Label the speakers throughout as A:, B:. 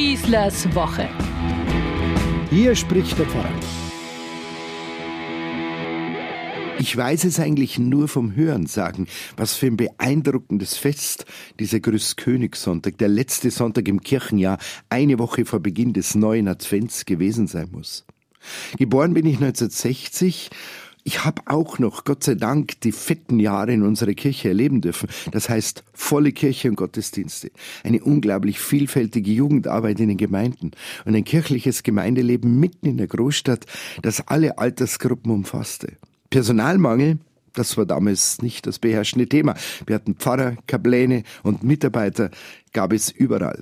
A: Schießlers Woche.
B: Hier spricht der Pfarrer. Ich weiß es eigentlich nur vom Hören sagen, was für ein beeindruckendes Fest dieser Grüßkönigssonntag, der letzte Sonntag im Kirchenjahr, eine Woche vor Beginn des neuen Advents gewesen sein muss. Geboren bin ich 1960 ich habe auch noch, Gott sei Dank, die fetten Jahre in unserer Kirche erleben dürfen. Das heißt, volle Kirche und Gottesdienste. Eine unglaublich vielfältige Jugendarbeit in den Gemeinden und ein kirchliches Gemeindeleben mitten in der Großstadt, das alle Altersgruppen umfasste. Personalmangel, das war damals nicht das beherrschende Thema. Wir hatten Pfarrer, Kapläne und Mitarbeiter, gab es überall.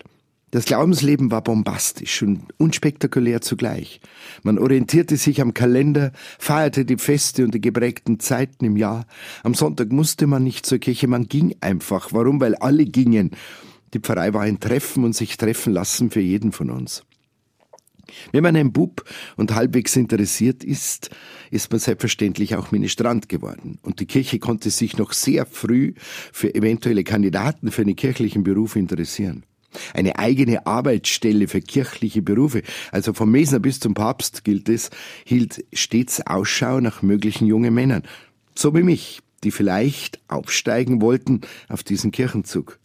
B: Das Glaubensleben war bombastisch und unspektakulär zugleich. Man orientierte sich am Kalender, feierte die Feste und die geprägten Zeiten im Jahr. Am Sonntag musste man nicht zur Kirche, man ging einfach. Warum? Weil alle gingen. Die Pfarrei war ein Treffen und sich treffen lassen für jeden von uns. Wenn man ein Bub und halbwegs interessiert ist, ist man selbstverständlich auch Ministrant geworden. Und die Kirche konnte sich noch sehr früh für eventuelle Kandidaten für einen kirchlichen Beruf interessieren. Eine eigene Arbeitsstelle für kirchliche Berufe, also vom Mesner bis zum Papst gilt es, hielt stets Ausschau nach möglichen jungen Männern. So wie mich, die vielleicht aufsteigen wollten auf diesen Kirchenzug.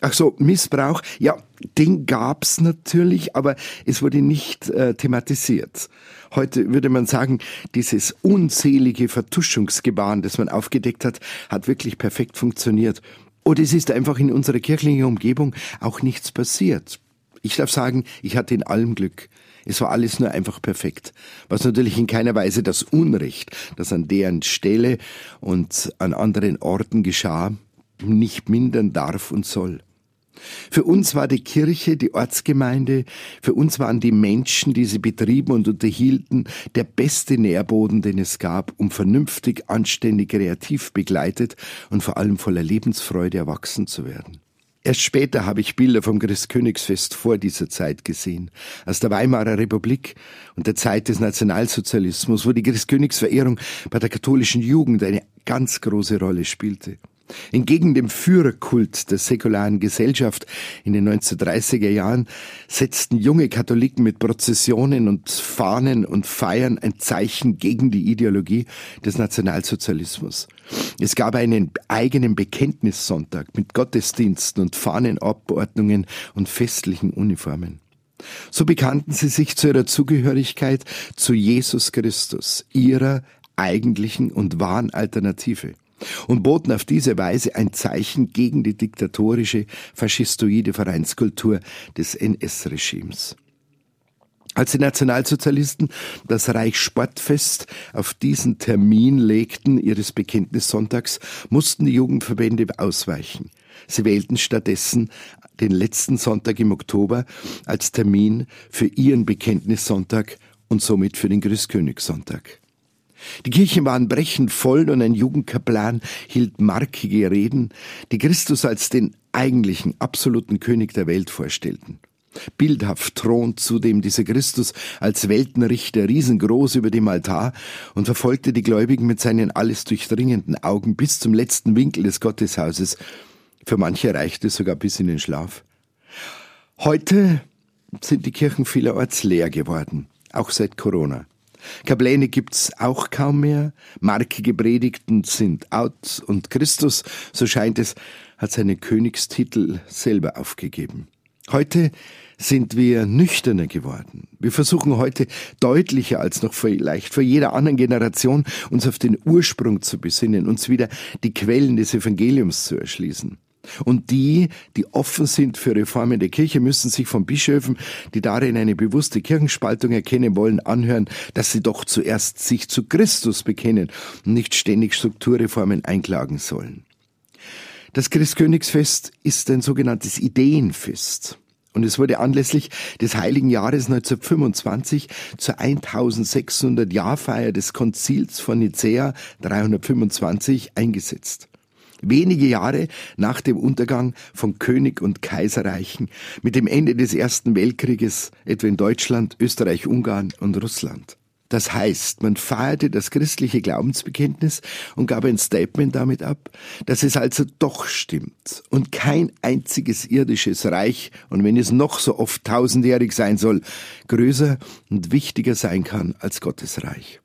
B: Ach so, Missbrauch, ja, den gab's natürlich, aber es wurde nicht äh, thematisiert. Heute würde man sagen, dieses unzählige Vertuschungsgebaren, das man aufgedeckt hat, hat wirklich perfekt funktioniert. Oder es ist einfach in unserer kirchlichen Umgebung auch nichts passiert. Ich darf sagen, ich hatte in allem Glück. Es war alles nur einfach perfekt. Was natürlich in keiner Weise das Unrecht, das an deren Stelle und an anderen Orten geschah, nicht mindern darf und soll. Für uns war die Kirche, die Ortsgemeinde, für uns waren die Menschen, die sie betrieben und unterhielten, der beste Nährboden, den es gab, um vernünftig, anständig, kreativ begleitet und vor allem voller Lebensfreude erwachsen zu werden. Erst später habe ich Bilder vom Christkönigsfest vor dieser Zeit gesehen, aus der Weimarer Republik und der Zeit des Nationalsozialismus, wo die Christkönigsverehrung bei der katholischen Jugend eine ganz große Rolle spielte. Entgegen dem Führerkult der säkularen Gesellschaft in den 1930er Jahren setzten junge Katholiken mit Prozessionen und Fahnen und Feiern ein Zeichen gegen die Ideologie des Nationalsozialismus. Es gab einen eigenen Bekenntnissonntag mit Gottesdiensten und Fahnenabordnungen und festlichen Uniformen. So bekannten sie sich zu ihrer Zugehörigkeit zu Jesus Christus, ihrer eigentlichen und wahren Alternative und boten auf diese Weise ein Zeichen gegen die diktatorische, faschistoide Vereinskultur des NS-Regimes. Als die Nationalsozialisten das Reichssportfest auf diesen Termin legten ihres Bekenntnissonntags, mussten die Jugendverbände ausweichen. Sie wählten stattdessen den letzten Sonntag im Oktober als Termin für ihren Bekenntnissonntag und somit für den Grüßkönigssonntag. Die Kirchen waren brechend voll und ein Jugendkaplan hielt markige Reden, die Christus als den eigentlichen, absoluten König der Welt vorstellten. Bildhaft thront zudem dieser Christus als Weltenrichter riesengroß über dem Altar und verfolgte die Gläubigen mit seinen alles durchdringenden Augen bis zum letzten Winkel des Gotteshauses. Für manche reichte es sogar bis in den Schlaf. Heute sind die Kirchen vielerorts leer geworden, auch seit Corona. Kapläne gibt's auch kaum mehr, markige Predigten sind out und Christus, so scheint es, hat seine Königstitel selber aufgegeben. Heute sind wir nüchterner geworden. Wir versuchen heute deutlicher als noch vielleicht vor jeder anderen Generation uns auf den Ursprung zu besinnen, uns wieder die Quellen des Evangeliums zu erschließen. Und die, die offen sind für Reformen der Kirche, müssen sich von Bischöfen, die darin eine bewusste Kirchenspaltung erkennen wollen, anhören, dass sie doch zuerst sich zu Christus bekennen und nicht ständig Strukturreformen einklagen sollen. Das Christkönigsfest ist ein sogenanntes Ideenfest. Und es wurde anlässlich des Heiligen Jahres 1925 zur 1600 Jahrfeier des Konzils von Nicäa 325 eingesetzt wenige Jahre nach dem Untergang von König und Kaiserreichen, mit dem Ende des Ersten Weltkrieges etwa in Deutschland, Österreich, Ungarn und Russland. Das heißt, man feierte das christliche Glaubensbekenntnis und gab ein Statement damit ab, dass es also doch stimmt und kein einziges irdisches Reich, und wenn es noch so oft tausendjährig sein soll, größer und wichtiger sein kann als Gottes Reich.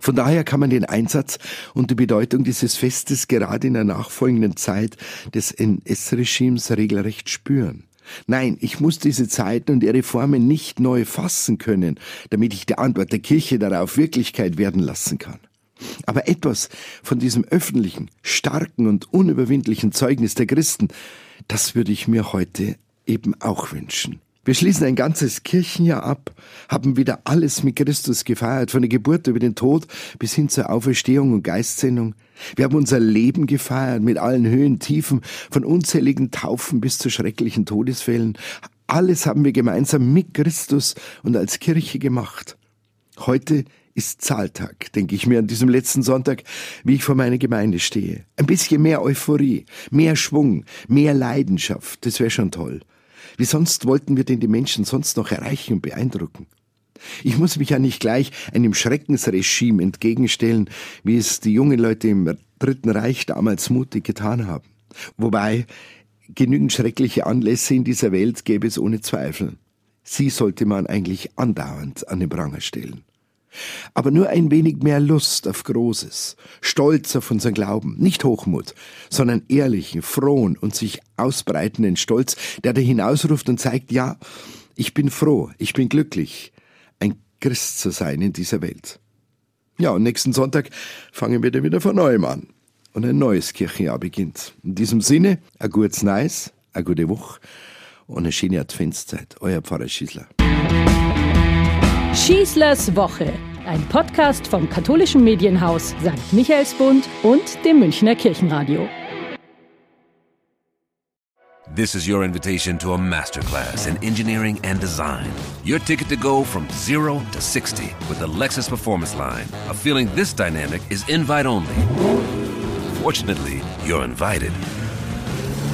B: Von daher kann man den Einsatz und die Bedeutung dieses Festes gerade in der nachfolgenden Zeit des NS-Regimes regelrecht spüren. Nein, ich muss diese Zeiten und ihre Formen nicht neu fassen können, damit ich die Antwort der Kirche darauf Wirklichkeit werden lassen kann. Aber etwas von diesem öffentlichen, starken und unüberwindlichen Zeugnis der Christen, das würde ich mir heute eben auch wünschen. Wir schließen ein ganzes Kirchenjahr ab, haben wieder alles mit Christus gefeiert, von der Geburt über den Tod bis hin zur Auferstehung und Geistsendung. Wir haben unser Leben gefeiert mit allen Höhen, Tiefen, von unzähligen Taufen bis zu schrecklichen Todesfällen. Alles haben wir gemeinsam mit Christus und als Kirche gemacht. Heute ist Zahltag, denke ich mir an diesem letzten Sonntag, wie ich vor meiner Gemeinde stehe. Ein bisschen mehr Euphorie, mehr Schwung, mehr Leidenschaft, das wäre schon toll. Wie sonst wollten wir denn die Menschen sonst noch erreichen und beeindrucken? Ich muss mich ja nicht gleich einem Schreckensregime entgegenstellen, wie es die jungen Leute im Dritten Reich damals mutig getan haben. Wobei genügend schreckliche Anlässe in dieser Welt gäbe es ohne Zweifel. Sie sollte man eigentlich andauernd an den Pranger stellen aber nur ein wenig mehr Lust auf Großes, Stolz auf unseren Glauben, nicht Hochmut, sondern ehrlichen, frohen und sich ausbreitenden Stolz, der da hinausruft und zeigt, ja, ich bin froh, ich bin glücklich, ein Christ zu sein in dieser Welt. Ja, und nächsten Sonntag fangen wir dann wieder von neuem an und ein neues Kirchenjahr beginnt. In diesem Sinne, a gutes Nice, a gute Woche und eine schöne Adventszeit. Euer Pfarrer Schießler.
A: Schießlers Woche, ein Podcast vom katholischen Medienhaus St. Michaelsbund und dem Münchner Kirchenradio.
C: This is your invitation to a masterclass in engineering and design. Your ticket to go from zero to 60 with the Lexus Performance Line. A feeling this dynamic is invite only. Fortunately, you're invited.